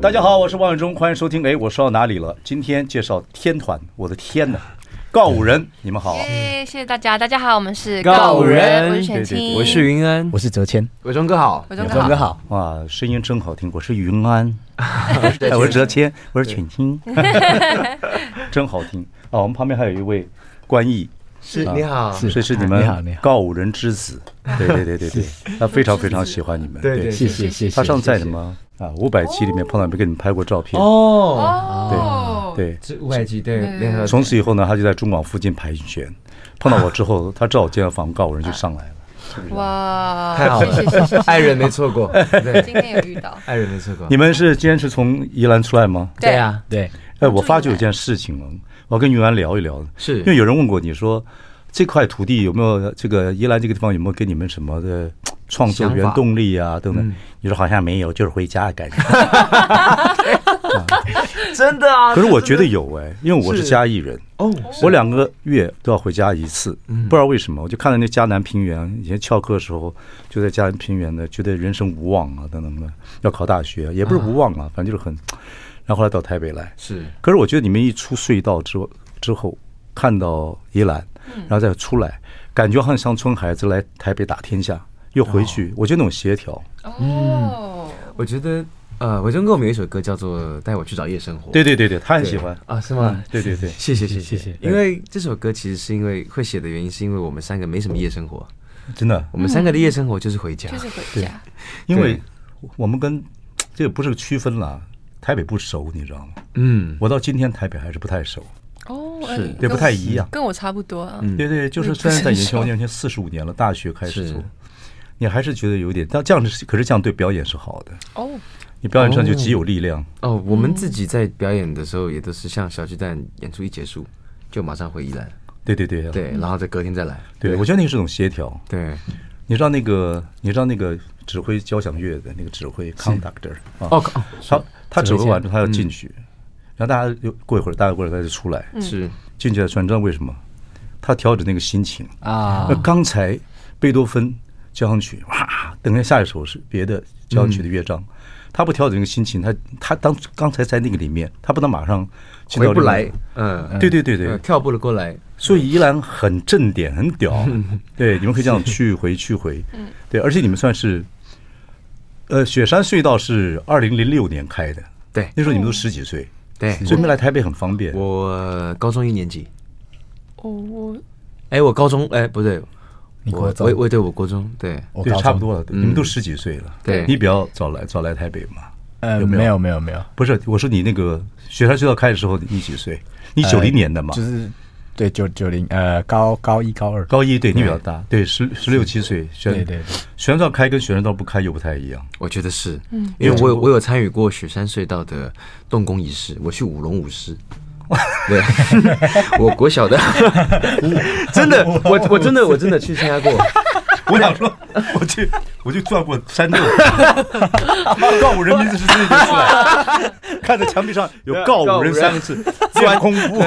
大家好，我是王永忠，欢迎收听。哎，我说到哪里了？今天介绍天团，我的天哪！告五人，你们好。耶，谢谢大家。大家好，我们是告五人，我是选青，我是云安，我是哲谦。伟忠哥好，伟忠哥好。哇，声音真好听。我是云安，我是哲谦，我是选青，真好听。哦，我们旁边还有一位关毅，是你好，是这是你们告五人之子。对对对对对，他非常非常喜欢你们。对对，谢谢谢谢。他上次在什么？啊，五百期里面碰到没给你们拍过照片哦，对对，这五百期对联合。从此以后呢，他就在中广附近盘旋，碰到我之后，他知道我见到访告我人就上来了。哇，太好了，爱人没错过。对，今天有遇到，爱人没错过。你们是今天是从宜兰出来吗？对啊，对。哎，我发觉有件事情了，我要跟云安聊一聊。是，因为有人问过你说，这块土地有没有这个宜兰这个地方有没有给你们什么的？创作原动力啊，等等，你说好像没有，就是回家的感觉。真的啊？可是我觉得有哎，因为我是嘉义人哦，我两个月都要回家一次，不知道为什么，我就看到那嘉南平原，以前翘课的时候就在嘉南平原呢，觉得人生无望啊，等等的，要考大学也不是无望啊，反正就是很。然后后来到台北来，是。可是我觉得你们一出隧道之后，之后看到宜兰，然后再出来，感觉好像乡村孩子来台北打天下。又回去，我觉得那种协调。哦，我觉得呃，伟忠哥我们有一首歌叫做《带我去找夜生活》。对对对对，他很喜欢啊，是吗？对对对，谢谢谢谢谢谢。因为这首歌其实是因为会写的原因，是因为我们三个没什么夜生活。真的，我们三个的夜生活就是回家，就是回家。因为我们跟这个不是区分了，台北不熟，你知道吗？嗯，我到今天台北还是不太熟。哦，是，对，不太一样。跟我差不多啊。对对，就是虽然在演艺圈四十五年了，大学开始做。你还是觉得有点，但这样是，可是这样对表演是好的哦。你表演上就极有力量哦。我们自己在表演的时候，也都是像小鸡蛋演出一结束，就马上回宜兰。对对对对，然后再隔天再来。对，我觉得那个是种协调。对，你知道那个，你知道那个指挥交响乐的那个指挥 conductor 哦，他他指挥完之后他要进去，然后大家又过一会儿，大家过一会儿他就出来，是进去了，你知道为什么？他调整那个心情啊。那刚才贝多芬。交响曲哇，等下下一首是别的交响曲的乐章，他不调整一个心情，他他当刚才在那个里面，他不能马上回不来，嗯，对对对对，跳不了过来，所以宜兰很正点，很屌，对，你们可以这样去回去回，对，而且你们算是，呃，雪山隧道是二零零六年开的，对，那时候你们都十几岁，对，所以你们来台北很方便。我高中一年级，哦我，哎，我高中哎不对。我我我对我国中对对差不多了，你们都十几岁了。对，你比较早来早来台北嘛？呃，没有没有没有，不是我说你那个雪山隧道开的时候你几岁？你九零年的嘛？就是对九九零呃高高一高二高一对你比较大对十十六七岁。对对对，雪山隧道开跟雪山隧道不开又不太一样。我觉得是，嗯，因为我有我有参与过雪山隧道的动工仪式，我去舞龙舞狮。对，我国小的，真的，我我真的我真的去参加过。我想说，我去，我去转过山洞，告五人名字是自己出来，看着墙壁上有“告五人”三个字，钻空步。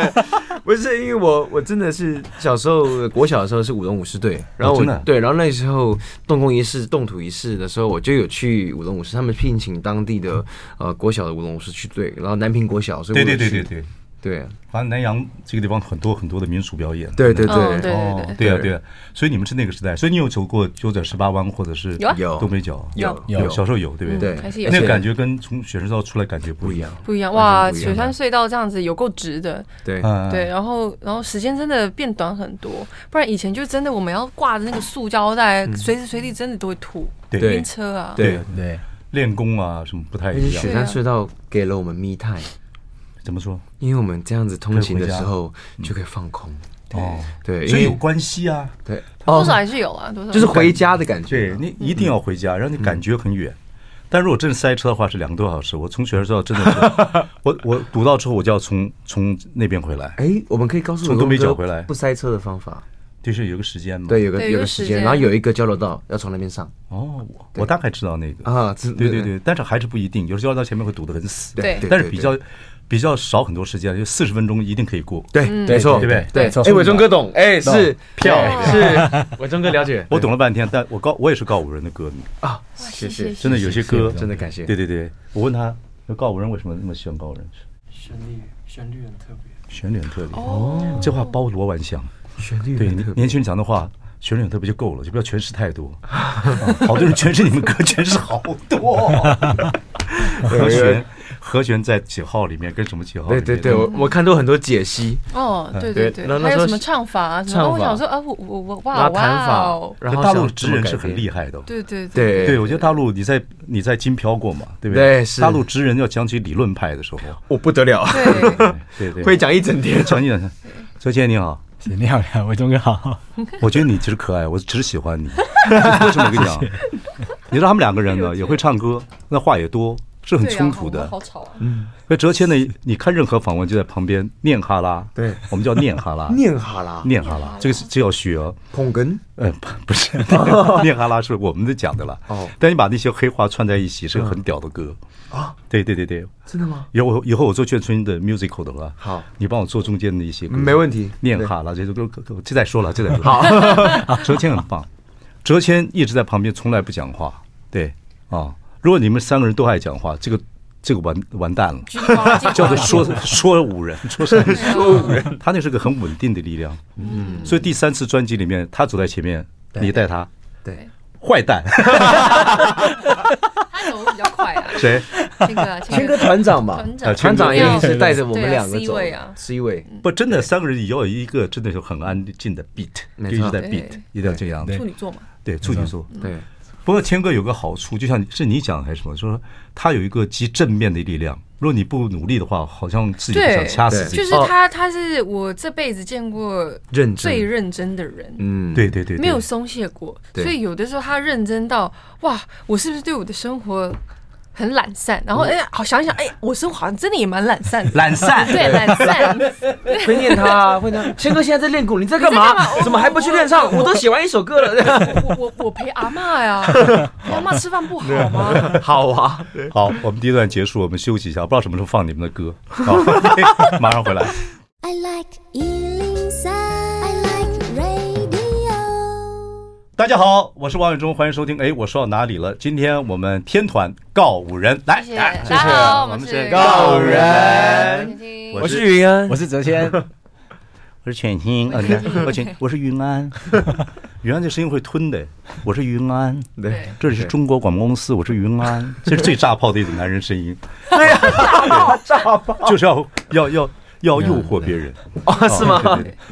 不是因为我我真的是小时候国小的时候是舞龙舞狮队，然后我对，然后那时候动工仪式、动土仪式的时候，我就有去舞龙舞狮，他们聘请当地的呃国小的舞龙舞狮去队，然后南平国小，所以我对对对对对。对，反正南阳这个地方很多很多的民俗表演。对对对，对对对。啊对啊，所以你们是那个时代，所以你有走过九转十八弯，或者是有。东北角？有。有，小时候有，对不对？对，那个感觉跟从雪山隧道出来感觉不一样，不一样。哇！雪山隧道这样子有够直的，对。对，然后然后时间真的变短很多，不然以前就真的我们要挂着那个塑胶袋，随时随地真的都会吐，晕车啊，对。对，练功啊什么不太一样。雪山隧道给了我们 me time。怎么说？因为我们这样子通勤的时候就可以放空，哦，对，所以有关系啊，对，多少还是有啊，多少就是回家的感觉。对，你一定要回家，让你感觉很远。但如果真的塞车的话，是两个多小时。我从学校真的是，我我堵到之后，我就要从从那边回来。哎，我们可以告诉从东北角回来不塞车的方法，就是有个时间嘛。对，有个有个时间，然后有一个交流道要从那边上。哦，我大概知道那个啊，对对对，但是还是不一定，有时候交流道前面会堵得很死。对，但是比较。比较少很多时间，就四十分钟一定可以过。对，没错，对不对？对。哎，伟忠哥懂，哎，是漂亮，是 伟忠哥了解。我懂了半天，但我告我也是告五人的歌迷啊，谢谢。真的有些歌真的感谢。对对对，我问他，告五人为什么那么喜欢告五人？旋律旋律很特别，旋律很特别。哦，这话包罗万象。旋律对年轻人讲的话，旋律很特别就够了，就不要诠释太多。好多人诠释你们歌诠释好多。和弦。和弦在几号里面跟什么几号？对对对，我我看到很多解析。哦，对对对，还有什么唱法啊？然后我想说啊，我我我哇哇，然后大陆职人是很厉害的。对对对对，我觉得大陆你在你在金飘过嘛，对不对？大陆职人要讲起理论派的时候，我不得了。对 对对，会讲一整天，讲一整天。周杰你好，你好你好，伟忠哥好。我觉得你其实可爱，我只是喜欢你。为什么跟你讲？你知道他们两个人呢，也会唱歌，那话也多。是很冲突的，好吵啊！嗯，那哲谦呢？你看任何访问就在旁边念哈拉，对，我们叫 念哈拉，念哈拉，念哈拉，这个是这要学哦。捧哏？呃，不 不是，念哈拉是我们的讲的了。哦，但你把那些黑话串在一起，是个很屌的歌啊！对对对对，真的吗？以后以后我做眷村的 musical 的话，好，你帮我做中间的一些，没问题。念哈拉这些都都就再说了，就再说。好，哲谦很棒，哲谦一直在旁边，从来不讲话。对啊，如果你们三个人都爱讲话，这个。这个完完蛋了，叫做说说五人，说三 说五人，他那是个很稳定的力量，嗯，所以第三次专辑里面，他走在前面，你带他，对，坏蛋，他走的比较快啊，谁？谦哥，谦哥团长嘛，团长。一定是带着我们两个走，C 位，不，真的三个人也要有一个真的是很安静的 beat，就一直在 beat，一定要这样，处女座嘛，对，处女座，对。不过谦哥有个好处，就像是你讲还是什么，就说他有一个极正面的力量。如果你不努力的话，好像自己想掐死自己。就是他，他是我这辈子见过最认真的人。嗯，对对对，没有松懈过。所以有的时候他认真到哇，我是不是对我的生活？很懒散，然后哎，好想一想，哎，我生活好像真的也蛮懒散的。懒散，对，懒散。会念他，会念。谦哥现在在练鼓，你在干嘛？怎么还不去练唱？我都写完一首歌了。我我我陪阿妈呀，阿妈吃饭不好吗？好啊，好，我们第一段结束，我们休息一下，不知道什么时候放你们的歌。好，马上回来。I like 大家好，我是王伟忠，欢迎收听。哎，我说到哪里了？今天我们天团告五人。来，谢谢大家好，我们是告五人，我是云安，我是泽谦，我是全新，啊，你看，我全，我是云安，云安这声音会吞的，我是云安，对，这里是中国广播公司，我是云安，这是最炸炮的一种男人声音，对。呀，炸炮，炸炮，就是要要要。要诱惑别人。哦？是吗？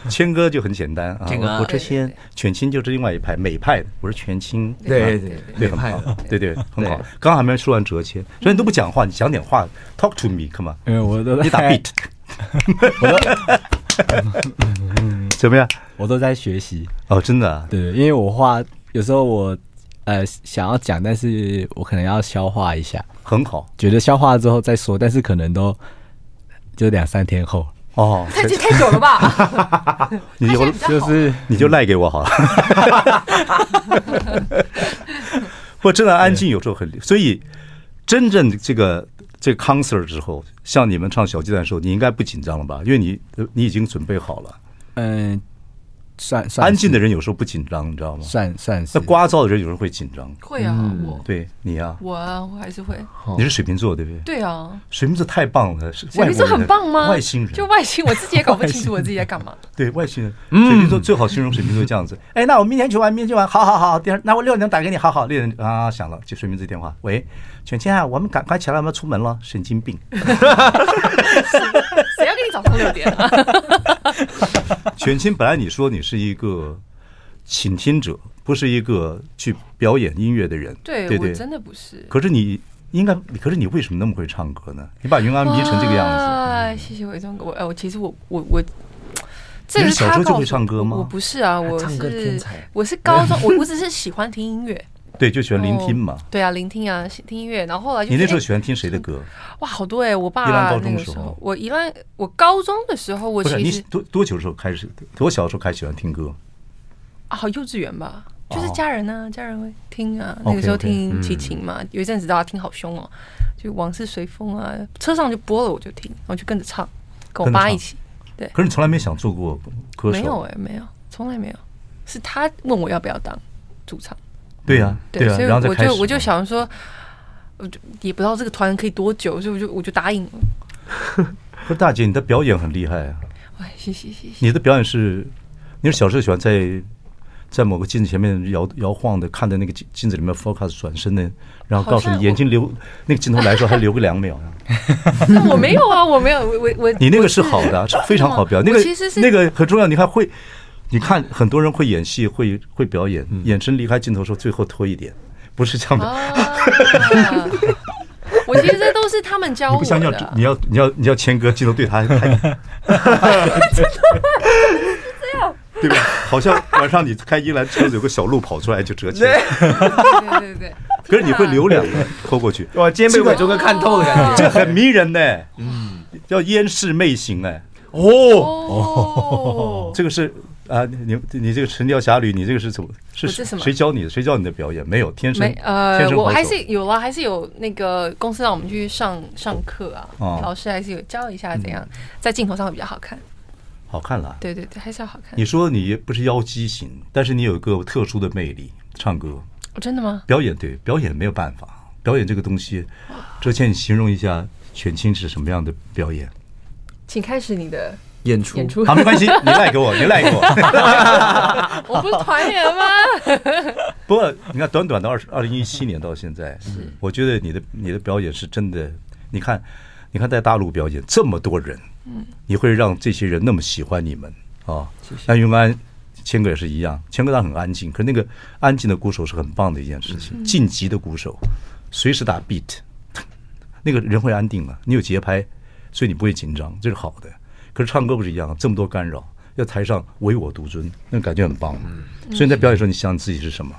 谦哥就很简单啊，我这些全清就是另外一派美派的，我是全清，对对对，很好，对对 很好。刚刚还没说完哲谦，所以你都不讲话，你讲点话，talk to me，come on，因为我都你打 beat，怎么样？我都在学习。哦，真的，对，因为我话有时候我呃想要讲，但是我可能要消化一下，很好，觉得消化之后再说，但是可能都。就两三天后哦，太太久了吧？你就就是你就赖给我好了。不，真的安静有时候很，所以真正这个这个 concert 之后，像你们唱小鸡蛋的时候，你应该不紧张了吧？因为你你已经准备好了。嗯。算算安静的人有时候不紧张，你知道吗？算算是。那聒噪的人有时候会紧张。会啊，我对你啊，我啊，我还是会。你是水瓶座对不对？对啊，水瓶座太棒了，水瓶座很棒吗？外星人，就外星，我自己也搞不清楚 我自己在干嘛。对，外星人，水瓶座最好形容水瓶座这样子。哎，那我明天去玩，明天去玩，好好好。第二，那我六点打给你，好好。六点啊响了，就水瓶座电话。喂，全谦啊，我们赶快起来，我们要出门了。神经病。谁要给你早上六点？全谦，本来你说你是一个。倾听者不是一个去表演音乐的人，对对对，真的不是。可是你应该，可是你为什么那么会唱歌呢？你把云安迷成这个样子。啊，谢谢伟忠哥，我哎，我其实我我我，这是小时候就会唱歌吗？我不是啊，我是我是高中，我我只是喜欢听音乐。对，就喜欢聆听嘛。对啊，聆听啊，听音乐。然后后来就你那时候喜欢听谁的歌？哇，好多哎！我爸高中的时候，我宜兰，我高中的时候，我其实多多久的时候开始？多小的时候开始喜欢听歌？啊，好幼稚园吧，就是家人呢，家人会听啊。那个时候听齐秦嘛，有一阵子大家听好凶哦，就往事随风啊，车上就播了，我就听，然后就跟着唱，跟我爸一起。对。可是你从来没想做过歌手？没有哎，没有，从来没有。是他问我要不要当主唱。对呀，对呀，所以我就我就想说，我就也不知道这个团可以多久，所以我就我就答应了。说大姐，你的表演很厉害啊！哎，谢谢谢谢。你的表演是，你是小时候喜欢在。在某个镜子前面摇摇晃的，看着那个镜镜子里面 focus 转身的，然后告诉你眼睛留那个镜头来说还留个两秒。我没有啊，我没有，我我我。你那个是好的，是非常好表演。那个其实是那个很重要，你看会，你看很多人会演戏，会会表演，眼神离开镜头时候最后拖一点，不是这样的。我觉得这都是他们教我的。不像要你要你要你要谦哥镜头对他还。对吧？好像晚上你开一兰车子有个小路跑出来就折起来。对对对。可是你会留两个拖过去。哇，今天被伟忠哥看透的感觉。这很迷人呢。嗯。叫烟视媚行哎。哦哦。这个是啊，你你这个《神雕侠侣》，你这个是怎么？是什么谁教你的？谁教你的表演？没有，天生。呃，我还是有啦，还是有那个公司让我们去上上课啊。老师还是有教一下怎样在镜头上会比较好看。好看了，对对对，还是要好看。你说你不是妖姬型，但是你有一个特殊的魅力，唱歌。真的吗？表演对，表演没有办法，表演这个东西，哲倩，你形容一下选青是什么样的表演？请开始你的演出。演出好，没关系，你赖给我，你赖给我。我不是团员吗？不过你看，短短的二十二零一七年到现在，是我觉得你的你的表演是真的。你看，你看在大陆表演这么多人。嗯，你会让这些人那么喜欢你们啊？那永安谦哥也是一样，谦哥他很安静，可是那个安静的鼓手是很棒的一件事情。晋级的鼓手，随时打 beat，那个人会安定啊。你有节拍，所以你不会紧张，这是好的。可是唱歌不是一样，这么多干扰，要台上唯我独尊，那感觉很棒。所以你在表演的时候，你想你自己是什么？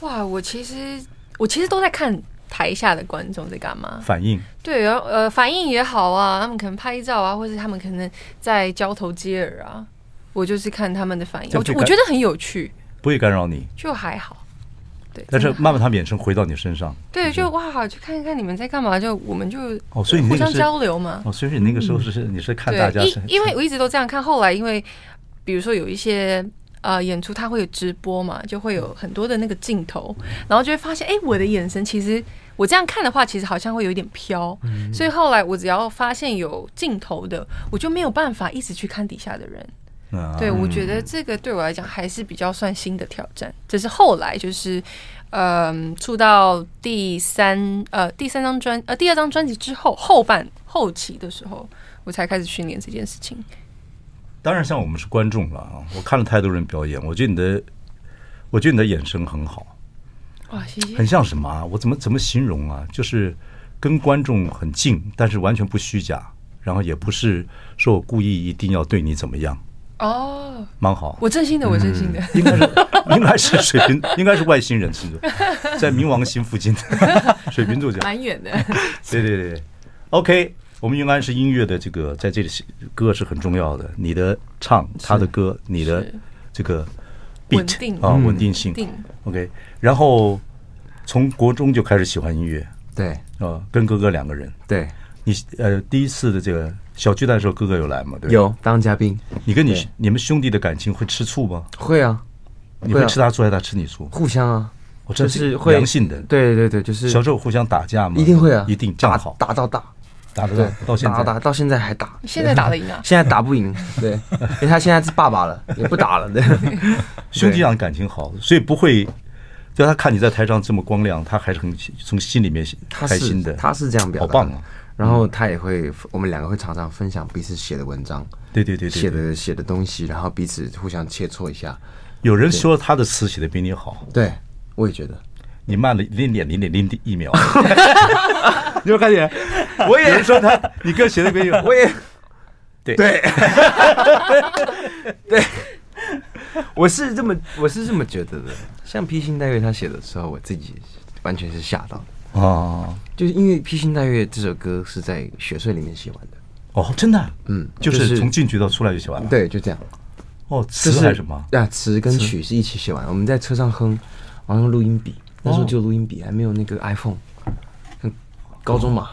哇，我其实我其实都在看。台下的观众在干嘛？反应对，然后呃，反应也好啊，他们可能拍照啊，或者他们可能在交头接耳啊，我就是看他们的反应，我我觉得很有趣，不会干扰你，就还好。对，但是慢慢他们眼神回到你身上，对，就哇，去看一看你们在干嘛，就我们就哦，所以你互相交流嘛。哦，所以你那个时候是你是看大家，因因为我一直都这样看，后来因为比如说有一些。呃，演出它会有直播嘛，就会有很多的那个镜头，然后就会发现，哎，我的眼神其实我这样看的话，其实好像会有一点飘，嗯、所以后来我只要发现有镜头的，我就没有办法一直去看底下的人。啊、对，我觉得这个对我来讲还是比较算新的挑战。这是后来就是，嗯、呃，出到第三呃第三张专呃第二张专辑之后后半后期的时候，我才开始训练这件事情。当然，像我们是观众了啊！我看了太多人表演，我觉得你的，我觉得你的眼神很好，哇，谢谢，很像什么啊？我怎么怎么形容啊？就是跟观众很近，但是完全不虚假，然后也不是说我故意一定要对你怎么样哦，蛮好。我真心的，我真心的，应该是应该是水瓶，应该是外星人星座，在冥王星附近的 水瓶座这样，蛮远的。对对对，OK。我们云安是音乐的这个，在这里歌是很重要的。你的唱，他的歌，你的这个 beat 啊，稳定性。OK，然后从国中就开始喜欢音乐，对啊，跟哥哥两个人。对，你呃第一次的这个小巨蛋的时候，哥哥有来吗？对，有当嘉宾。你跟你你们兄弟的感情会吃醋吗？会啊，你会吃他醋还是他吃你醋？互相啊，我这是良性的。对对对，就是小时候互相打架吗？一定会啊，一定这样好，打到大。打得到，到现在打打到现在还打，现在打得赢啊？现在打不赢，对，因为他现在是爸爸了，也不打了。对，兄弟俩感情好，所以不会，就他看你在台上这么光亮，他还是很从心里面开心的。他是这样表达，好棒啊！然后他也会，我们两个会常常分享彼此写的文章，对对对，写的写的东西，然后彼此互相切磋一下。有人说他的词写的比你好，对，我也觉得。你慢了零点零点零一秒，你有没有看见？我也。说他，你歌写的比我，我也。对。对。对，我是这么我是这么觉得的。像披星戴月他写的时候，我自己完全是吓到的哦，就是因为披星戴月这首歌是在雪穗里面写完的。哦，真的，嗯，就是从进去到出来就写完了。对，就这样。哦，词还是什么？啊，词跟曲是一起写完。我们在车上哼，然后用录音笔，那时候就录音笔，还没有那个 iPhone，高中嘛，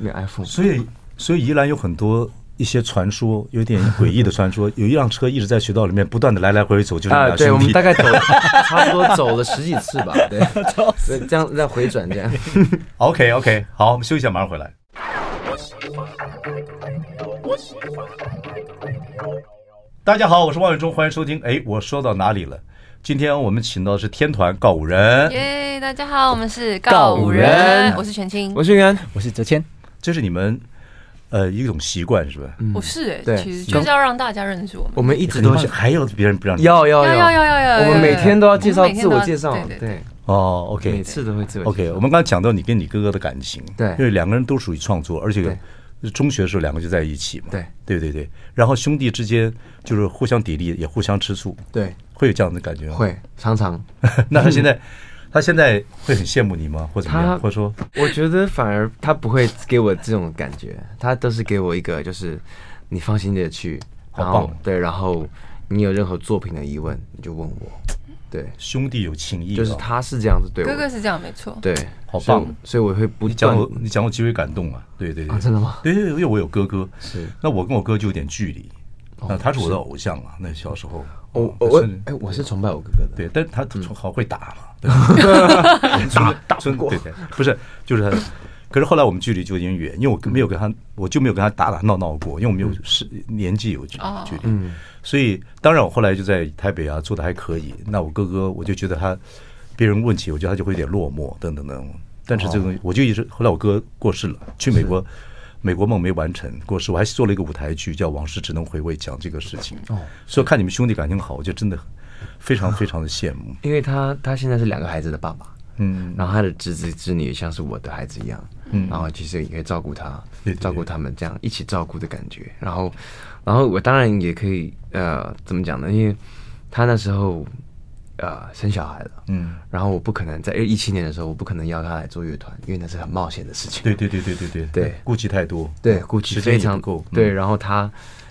没有 iPhone。所以，所以宜兰有很多一些传说，有点诡异的传说。有一辆车一直在雪道里面不断的来来回回走，就是啊，对，我们大概走 差不多走了十几次吧，对，这样再回转这样。OK，OK，好，我们休息一下，马上回来。大家好，我是王伟忠，欢迎收听。哎，我说到哪里了？今天我们请到的是天团告五人。耶，大家好，我们是告五人，我是全清，我是云安，我是哲谦。这是你们呃一种习惯是吧？不是哎，其实就是要让大家认识我们。我们一直都是还有别人不让你要要要要要要，我们每天都要介绍自我介绍，对。哦，OK，每次都会自我介绍。OK，我们刚才讲到你跟你哥哥的感情，对，因为两个人都属于创作，而且。中学的时候两个就在一起嘛，对对对对，然后兄弟之间就是互相砥砺，也互相吃醋，对，会有这样的感觉吗？会，常常。那他现在，他现在会很羡慕你吗？或者怎么样？或者说，我觉得反而他不会给我这种感觉，他都是给我一个就是你放心的去，然后对，然后你有任何作品的疑问你就问我。对，兄弟有情义，就是他是这样子对我，哥哥是这样，没错。对，好棒，所以我会不你讲我，你讲我极为感动啊！对对对，真的吗？对对，因为我有哥哥，是，那我跟我哥就有点距离，那他是我的偶像啊，那小时候，我我哎，我是崇拜我哥哥的，对，但他好会打嘛，打打不过，对对，不是，就是他。可是后来我们距离就有点远，因为我没有跟他，我就没有跟他打打闹闹过，因为我们有是年纪有距距离，所以当然我后来就在台北啊做的还可以。那我哥哥我就觉得他，别人问起，我觉得他就会有点落寞等等等。但是这个东西我就一直后来我哥过世了，去美国，美国梦没完成过世，我还做了一个舞台剧叫《往事只能回味》，讲这个事情。哦所以看你们兄弟感情好，我就真的非常非常的羡慕，因为他他现在是两个孩子的爸爸。嗯，然后他的侄子侄女也像是我的孩子一样，嗯，然后其实也可以照顾他，照顾他们这样一起照顾的感觉。然后，然后我当然也可以，呃，怎么讲呢？因为他那时候呃生小孩了，嗯，然后我不可能在一七年的时候，我不可能邀他来做乐团，因为那是很冒险的事情。对对对对对对。对，顾忌太多，对，顾忌非常够。对，然后他。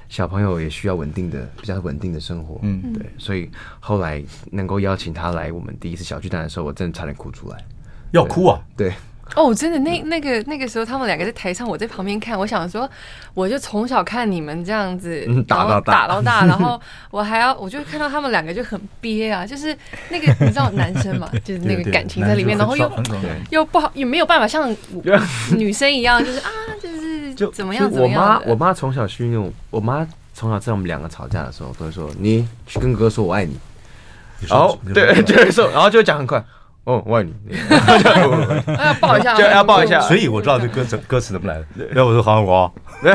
小朋友也需要稳定的、比较稳定的生活，嗯，对，所以后来能够邀请他来我们第一次小巨蛋的时候，我真的差点哭出来，要哭啊，对，哦，真的，那那个那个时候他们两个在台上，我在旁边看，我想说，我就从小看你们这样子打到打到大，然后我还要，我就看到他们两个就很憋啊，就是那个你知道男生嘛，就是那个感情在里面，然后又又不好，也没有办法像 女生一样，就是啊，就是。就怎么样？我妈，我妈从小训练我。我妈从小在我们两个吵架的时候，都会说：“你去跟哥哥说我爱你。”哦，对，就会说，然后就会讲很快。哦，我爱你。要抱一下，就要抱一下。所以我知道这歌词歌词怎么来的。要我是韩国。对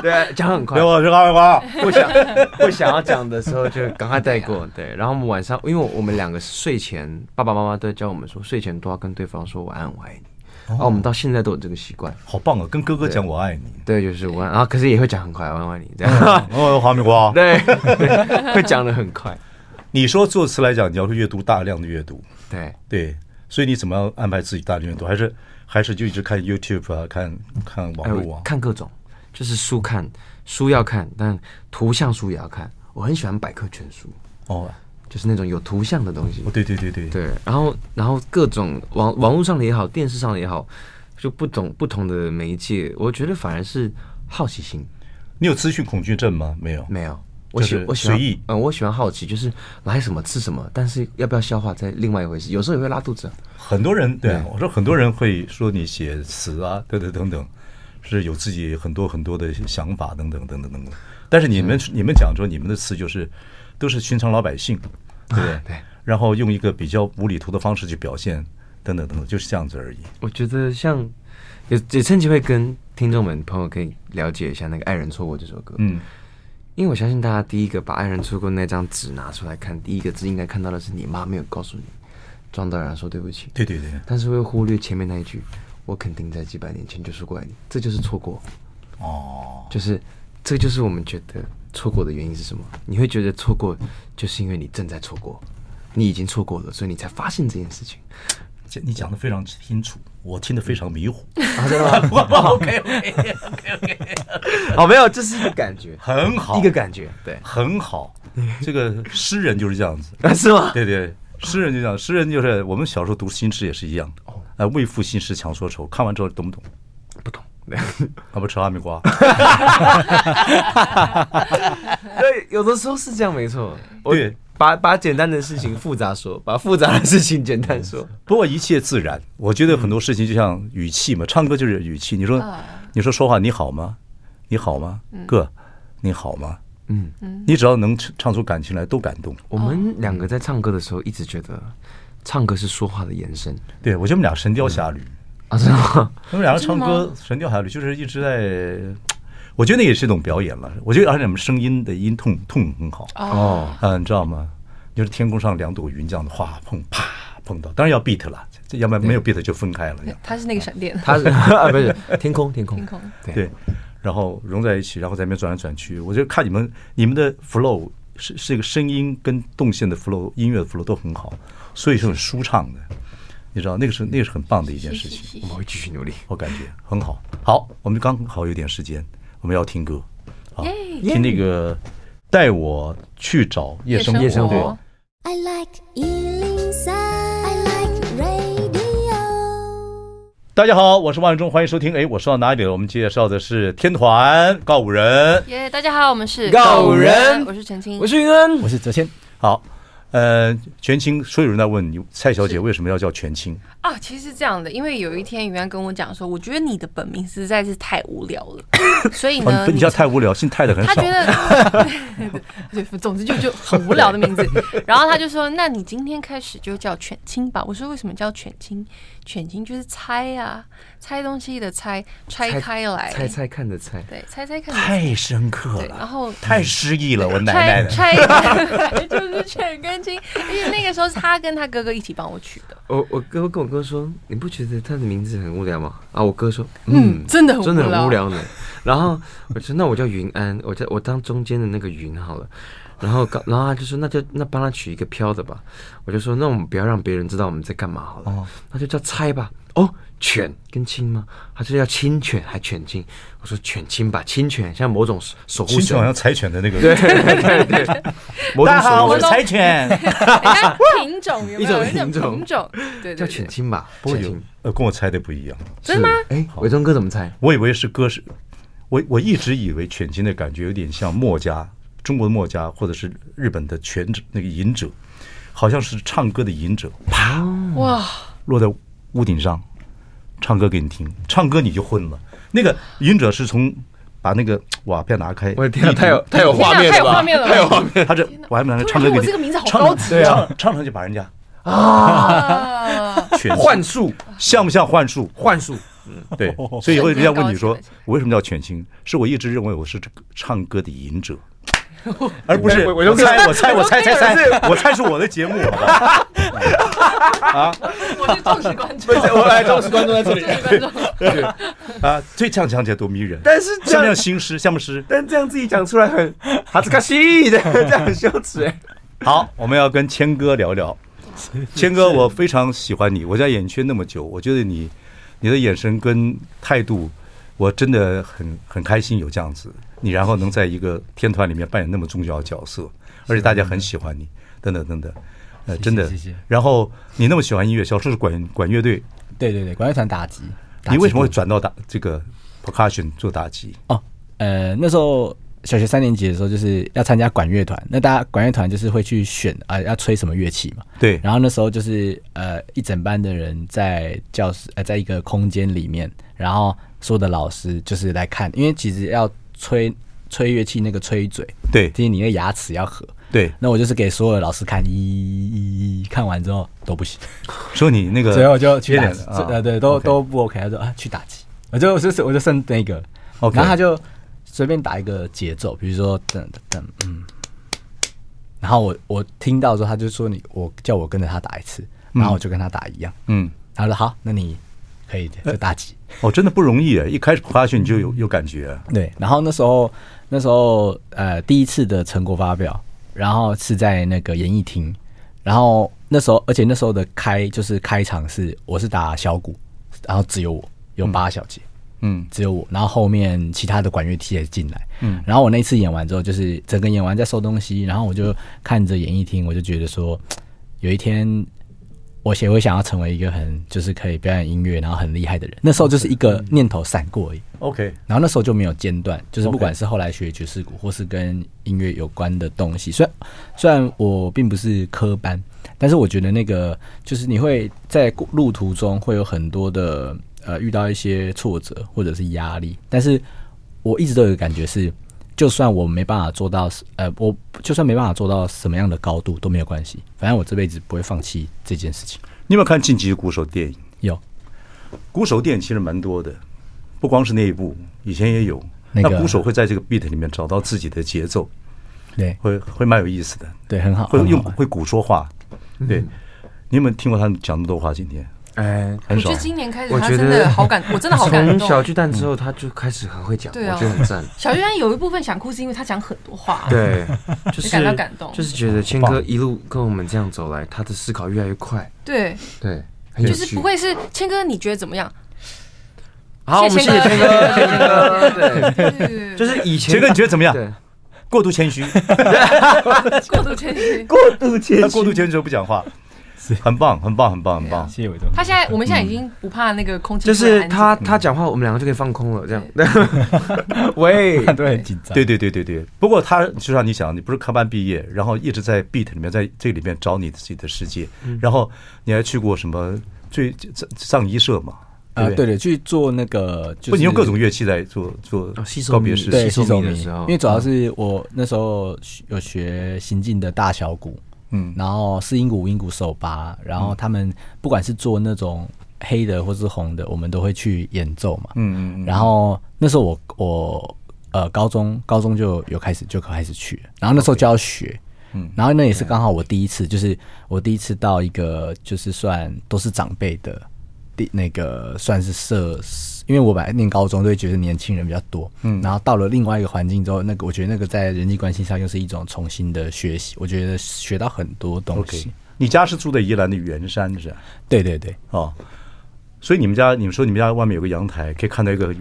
对，讲很快。要我是韩国。不想不想要讲的时候，就赶快带过。对，然后我们晚上，因为我们两个睡前，爸爸妈妈都教我们说，睡前都要跟对方说晚安，我爱你。然后我们到现在都有这个习惯，好棒啊！跟哥哥讲我爱你，对，就是我，然后可是也会讲很快，我爱你这样。哦，哈密瓜，对，会讲的很快。你说作词来讲，你要是阅读大量的阅读，对对，所以你怎么样安排自己大量阅读？还是还是就一直看 YouTube 啊，看看网络啊，看各种，就是书看书要看，但图像书也要看。我很喜欢百科全书哦。就是那种有图像的东西，哦对对对对对。然后，然后各种网网络上的也好，电视上的也好，就不同不同的媒介，我觉得反而是好奇心。你有资讯恐惧症吗？没有，没有。我喜我随意，嗯，我喜欢好奇，就是来什么吃什么，但是要不要消化，在另外一回事。有时候也会拉肚子。很多人对啊，我说很多人会说你写词啊，等等等等，是有自己很多很多的想法，等等等等等等。但是你们你们讲说你们的词就是。都是寻常老百姓，对不对？对。然后用一个比较无厘头的方式去表现，等等等等，就是这样子而已。我觉得像也也趁机会跟听众们朋友可以了解一下那个《爱人错过》这首歌。嗯。因为我相信大家第一个把《爱人错过》那张纸拿出来看，第一个字应该看到的是你妈没有告诉你，庄导然说对不起。对对对。但是会忽略前面那一句：“我肯定在几百年前就说过爱你。”这就是错过。哦。就是这就是我们觉得。错过的原因是什么？你会觉得错过，就是因为你正在错过，你已经错过了，所以你才发现这件事情。你讲的非常清楚，我听得非常迷糊。啊，真的吗？OK OK OK OK。好，没有，这是一个感觉，很好，一个感觉，对，很好。这个诗人就是这样子，是吗？对对，诗人就这样，诗人就是我们小时候读新诗也是一样的。哦，哎，为赋新诗强说愁，看完之后懂不懂？不懂。他，不吃哈密瓜。对，有的时候是这样，没错。对。把把简单的事情复杂说，把复杂的事情简单说。不过一切自然，我觉得很多事情就像语气嘛，唱歌就是语气。你说，你说说话你好吗？你好吗？哥，你好吗？嗯嗯，你只要能唱出感情来，都感动。我们两个在唱歌的时候，一直觉得唱歌是说话的延伸。对，我觉得我们俩《神雕侠侣》啊，是吗？我们两个唱歌《神雕侠侣》就是一直在，我觉得那也是一种表演了。我觉得而且我们声音的音痛痛很好哦，嗯，你知道吗？就是天空上两朵云这样的哗碰啪碰到，当然要 beat 了，这要不然没有 beat 就分开了。它是那个闪电，它是 啊，不是天空天空天空对，然后融在一起，然后在那边转来转去。我觉得看你们你们的 flow 是是一个声音跟动线的 flow，音乐的 flow 都很好，所以是很舒畅的。你知道那个是那个是很棒的一件事情。我们会继续努力，我感觉很好。好，我们刚好有点时间，我们要听歌啊，听那个。带我去找夜生夜生活。I like 103, I like radio。大家好，我是万忠，欢迎收听。哎，我说到哪里了？我们介绍的是天团告五人。耶，大家好，我们是告五人，我是陈清，我是云恩，我是泽谦。好。呃，全清，所以有人在问你，蔡小姐为什么要叫全清啊？其实是这样的，因为有一天于安跟我讲说，我觉得你的本名实在是太无聊了，所以呢，你叫太无聊，姓太的很少。他觉得，对，总之就就很无聊的名字。然后他就说，那你今天开始就叫全清吧。我说为什么叫全清？全清就是猜呀，猜东西的猜，拆开来，猜猜看的猜，对，猜猜看。太深刻了，然后太失意了，我奶奶的。拆开 就是犬跟清，因为那个时候是他跟他哥哥一起帮我取的。我我哥跟我哥说，你不觉得他的名字很无聊吗？啊，我哥说，嗯，真的真的很无聊呢。然后我说，那我叫云安，我叫我当中间的那个云好了。然后，然后他就说，那就那帮他取一个飘的吧。我就说，那我们不要让别人知道我们在干嘛好了。哦，那就叫猜吧。哦，犬跟亲吗？他就叫亲犬还犬亲？我说犬亲吧，亲犬像某种守护犬好像柴犬的那个。对对对。大家好，我是柴犬。品种有没有？一种品种。品种。对，叫犬亲吧。不过有呃，跟我猜的不一样。真的吗？哎，伟忠哥怎么猜？我以为是歌是，我我一直以为犬亲的感觉有点像墨家。中国的墨家，或者是日本的全者，那个隐者，好像是唱歌的隐者，啪哇，落在屋顶上，唱歌给你听，唱歌你就昏了。那个隐者是从把那个瓦片拿开，我的天，太有太有画面了 太有画面了？太有画面，他这我还没来唱歌给你，这个名字好高级，对啊，唱唱就把人家啊，幻术。像不像幻术？幻术，嗯，对，所以以后人家问你说我为什么叫犬清，是我一直认为我是这个唱歌的隐者。而不是我猜，我猜，我猜，猜猜，我猜是我的节目，啊！我是忠实观众，我来忠实观众在这里。对 啊，这样讲起来多迷人，但是像不像新诗？像不诗？但这样自己讲出来很哈斯卡西的，这样很羞耻哎。好，我们要跟谦哥聊聊。谦哥，我非常喜欢你，我在演艺圈那么久，我觉得你你的眼神跟态度，我真的很很开心有这样子。你然后能在一个天团里面扮演那么重要的角色，而且大家很喜欢你，等等等等，呃，真的。谢谢。然后你那么喜欢音乐，小时候是管管乐队，对对对，管乐团打击。你为什么会转到打这个 percussion 做打击？哦，呃，那时候小学三年级的时候，就是要参加管乐团，那大家管乐团就是会去选啊、呃，要吹什么乐器嘛。对。然后那时候就是呃，一整班的人在教室呃，在一个空间里面，然后所有的老师就是来看，因为其实要。吹吹乐器那个吹嘴，对，就是你那牙齿要合，对。那我就是给所有的老师看，一一看完之后都不行，说你那个，所以我就去打击，呃，对，都都不 OK。他说啊，去打击，我就我就我就剩那个，然后他就随便打一个节奏，比如说噔噔噔，嗯，然后我我听到之后，他就说你我叫我跟着他打一次，然后我就跟他打一样，嗯，他说好，那你。可以的，就打击 哦，真的不容易啊！一开始发现你就有有感觉，对。然后那时候那时候呃第一次的成果发表，然后是在那个演艺厅，然后那时候，而且那时候的开就是开场是我是打小鼓，然后只有我有八小节，嗯，只有我，然后后面其他的管乐器也进来，嗯，然后我那次演完之后，就是整个演完在收东西，然后我就看着演艺厅，我就觉得说，有一天。我也会想要成为一个很就是可以表演音乐然后很厉害的人。那时候就是一个念头闪过而已。OK，然后那时候就没有间断，就是不管是后来学爵士鼓或是跟音乐有关的东西。虽然虽然我并不是科班，但是我觉得那个就是你会在路途中会有很多的呃遇到一些挫折或者是压力，但是我一直都有个感觉是。就算我没办法做到，呃，我就算没办法做到什么样的高度都没有关系，反正我这辈子不会放弃这件事情。你有没有看《晋级的鼓手》电影？有，鼓手电影其实蛮多的，不光是那一部，以前也有。那鼓手会在这个 beat 里面找到自己的节奏，对，会会蛮有意思的，对，很好，会用会鼓说话，对。你有没有听过他们讲那么多话？今天？哎，我觉得今年开始，他真的好感，我真的好感动。从小巨蛋之后，他就开始很会讲，我觉得很赞。小巨蛋有一部分想哭，是因为他讲很多话，对，就是感到感动，就是觉得谦哥一路跟我们这样走来，他的思考越来越快，对。对，就是不会是谦哥，你觉得怎么样？好，我们谢谢谦哥，谢谢谦哥，对，就是以前谦哥你觉得怎么样？过度谦虚，过度谦虚，过度谦虚，过度谦虚就不讲话。很棒，很棒，很棒，很棒！谢谢伟东。他现在，我们现在已经不怕那个空气，就是他他讲话，我们两个就可以放空了，这样。喂，都很紧张。对对对对对。不过他就像你想，你不是科班毕业，然后一直在 beat 里面，在这里面找你自己的世界，然后你还去过什么最上一社嘛？啊，对对，去做那个，不，你用各种乐器来做做告别式，对，吸收的时候，因为主要是我那时候有学新进的大小鼓。嗯，然后四音鼓、五音鼓手把，然后他们不管是做那种黑的或是红的，我们都会去演奏嘛。嗯嗯嗯。然后那时候我我呃高中高中就有开始就开始去，然后那时候就要学。嗯。然后那也是刚好我第一次，就是我第一次到一个就是算都是长辈的，第那个算是社。因为我本来念高中，就会觉得年轻人比较多，嗯，然后到了另外一个环境之后，那个我觉得那个在人际关系上又是一种重新的学习，我觉得学到很多东西。Okay. 你家是住在宜兰的圆山是吧？对对对，哦，所以你们家，你们说你们家外面有个阳台，可以看到一个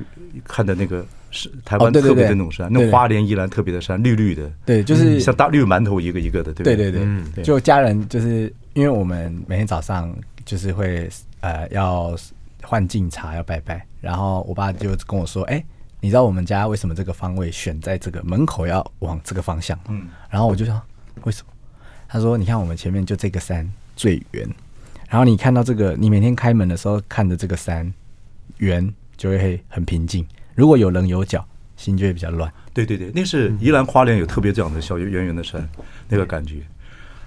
看到那个是台湾特别的那种山，那花莲宜兰特别的山，绿绿的，对，就是像大绿馒头一个一个的，对不对？对对对，就家人就是因为我们每天早上就是会呃要。换敬茶要拜拜，然后我爸就跟我说：“哎、欸，你知道我们家为什么这个方位选在这个门口要往这个方向？”嗯，然后我就说：“为什么？”他说：“你看我们前面就这个山最圆，然后你看到这个，你每天开门的时候看着这个山圆，就会很平静。如果有棱有角，心就会比较乱。”对对对，那是宜兰花莲有特别这样的小圆圆的山，那个感觉。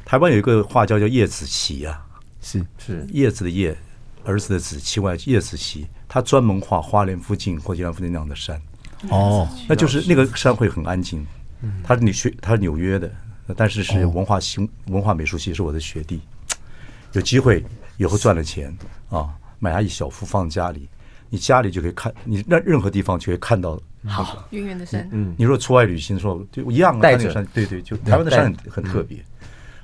台湾有一个画家叫叶子琪啊，是是叶子的叶。儿子的子，七外，叶子熙，他专门画花莲附近或宜兰附近那样的山。哦，那就是那个山会很安静。他是你学，他是纽约的，但是是文化新文化美术系，是我的学弟。有机会以后赚了钱啊，买他一小幅放家里，你家里就可以看，你那任何地方就可以看到。好，远远的山。嗯，你说出外旅行的时候就一样，带着山，对对，就台湾的山很很特别，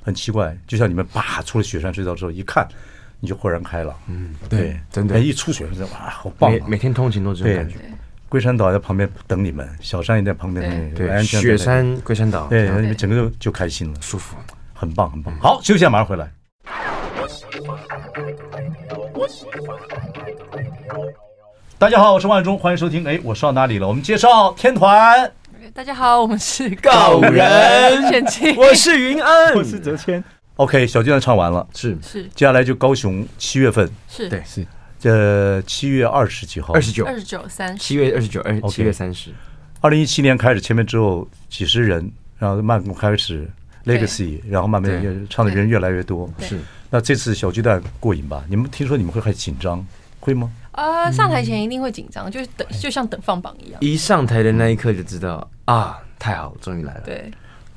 很奇怪，就像你们叭出了雪山隧道之后一看。你就豁然开朗，嗯，对，真的，一出雪山哇，好棒！每每天通勤都这种感觉。龟山岛在旁边等你们，小山也在旁边，对，雪山龟山岛，对，你们整个就就开心了，舒服，很棒，很棒。好，休息下，马上回来。大家好，我是万忠，欢迎收听。哎，我说到哪里了？我们介绍天团。大家好，我们是告人，我是云恩，我是泽谦。OK，小巨蛋唱完了，是。是，接下来就高雄七月份，是。对是，呃七月二十几号，二十九，二十九三，七月二十九，二七月三十，二零一七年开始前面之后几十人，然后慢慢开始 Legacy，然后慢慢越唱的人越来越多，是。那这次小巨蛋过瘾吧？你们听说你们会很紧张，会吗？啊，上台前一定会紧张，就是等，就像等放榜一样，一上台的那一刻就知道啊，太好了，终于来了，对。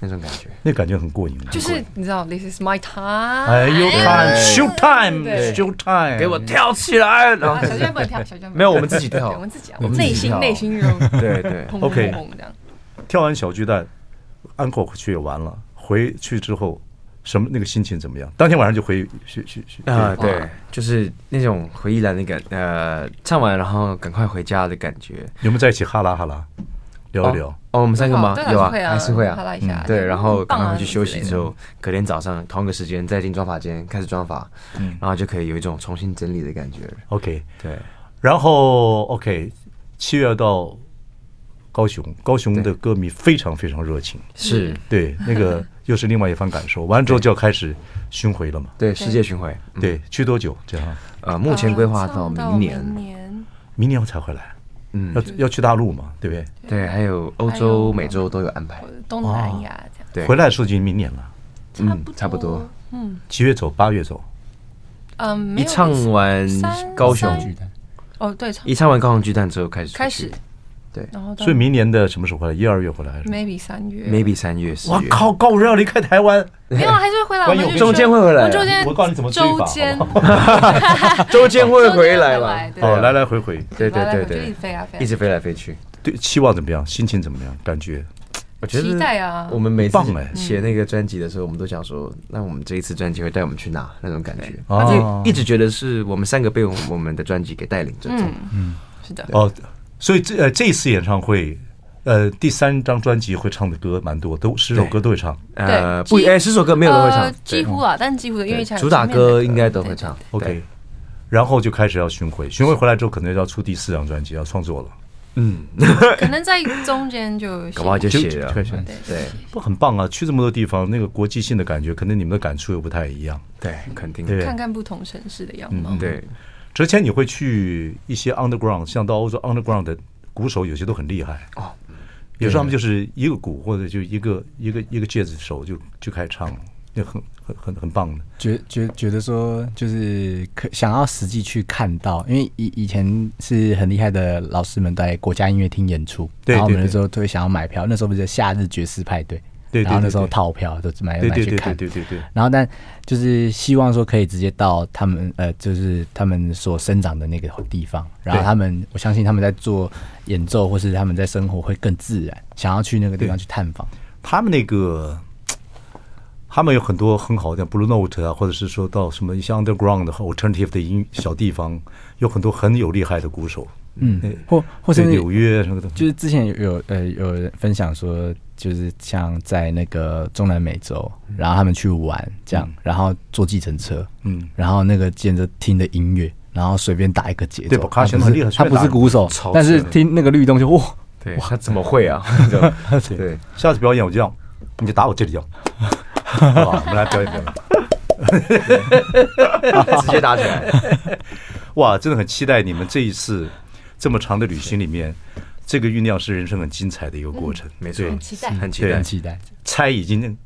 那种感觉，那感觉很过瘾。就是你知道，This is my time。哎呦，Show time，Show time，给我跳起来！然后小将不能跳，小将没有，我们自己跳，我们自己，我们内心内心有对对，OK。跳完小巨蛋，Encore 去也完了，回去之后什么那个心情怎么样？当天晚上就回去去去啊，对，就是那种回忆来那个呃，唱完然后赶快回家的感觉。有没有在一起哈拉哈拉聊一聊？哦，我们三个吗？有啊，还是会啊，哈拉一下。对，然后赶快回去休息之后，隔天早上同一个时间再进妆发间开始妆发，嗯，然后就可以有一种重新整理的感觉。OK，对，然后 OK，七月到高雄，高雄的歌迷非常非常热情，是对那个。又是另外一番感受。完了之后就要开始巡回了嘛？对，世界巡回。对，去多久？这样？呃，目前规划到明年。明年。明年我才回来。嗯。要要去大陆嘛？对不对？对，还有欧洲、美洲都有安排。东南亚这样。对。回来的时候就明年了。嗯，差不多。嗯。七月走？八月走。嗯，一唱完高雄巨蛋。哦，对。一唱完高雄巨蛋之后开始。开始。对，然后所以明年的什么时候回来？一二月回来？Maybe 三月，Maybe 三月。我靠，高人要离开台湾，没有，还是会回来。我们中间会回来。中间，我告诉你怎么追法。中间，中间会回来吧？哦，来来回回，对对对对，一直飞啊飞，一直飞来飞去。对，期望怎么样？心情怎么样？感觉？我觉得期待啊！我们每次写那个专辑的时候，我们都想说，那我们这一次专辑会带我们去哪？那种感觉，而且一直觉得是我们三个被我们的专辑给带领着走。嗯，是的。哦。所以这呃这次演唱会，呃第三张专辑会唱的歌蛮多，都十首歌都会唱。呃不，哎十首歌没有都会唱，几乎啊，但几乎的因为主打歌应该都会唱。OK，然后就开始要巡回，巡回回来之后可能要出第四张专辑，要创作了。嗯，可能在中间就搞不好就写了。对对，不很棒啊！去这么多地方，那个国际性的感觉，可能你们的感触又不太一样。对，肯定。看看不同城市的样貌。对。之前你会去一些 underground，像到欧洲 underground 的鼓手，有些都很厉害哦。有时候他们就是一个鼓或者就一个一个一个戒指手就就开始唱了，就很很很很棒的。觉觉觉得说就是可想要实际去看到，因为以以前是很厉害的老师们在国家音乐厅演出，然后我们那时候特别想要买票。那时候不是夏日爵士派对。对，然后那时候套票都买买去看，对对对。然后但就是希望说可以直接到他们呃，就是他们所生长的那个地方，然后他们我相信他们在做演奏或是他们在生活会更自然，想要去那个地方去探访。他们那个，他们有很多很好的 Blue Note 啊，或者是说到什么一些 Underground 的 Alternative 的音小地方，有很多很有厉害的鼓手。嗯，或或者纽约什么的，就是之前有有呃有人分享说。就是像在那个中南美洲，然后他们去玩这样，然后坐计程车，嗯，然后那个接着听的音乐，然后随便打一个节奏。对，他很厉害，他不是鼓手，但是听那个律动就哇，对，哇怎么会啊？对，下次表演我就这样，你就打我这里哦。好，我们来表演表演，直接打起来。哇，真的很期待你们这一次这么长的旅行里面。这个酝酿是人生很精彩的一个过程，没错，很期待，很期待，很期待。猜已经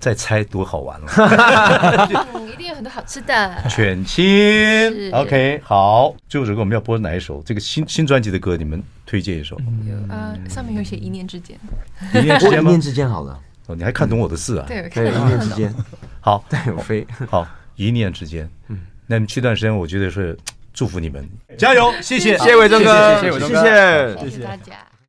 在猜多好玩了，一定有很多好吃的。犬青，OK，好。最后首歌我们要播哪一首？这个新新专辑的歌，你们推荐一首。啊，上面有写一念之间，一念之间吗？一念之间好了。哦，你还看懂我的字啊？对，对，一念之间。好，带有飞。好，一念之间。嗯，那么这段时间，我觉得是。祝福你们，加油！谢谢，谢谢伟忠哥，谢谢伟忠哥，谢谢大家。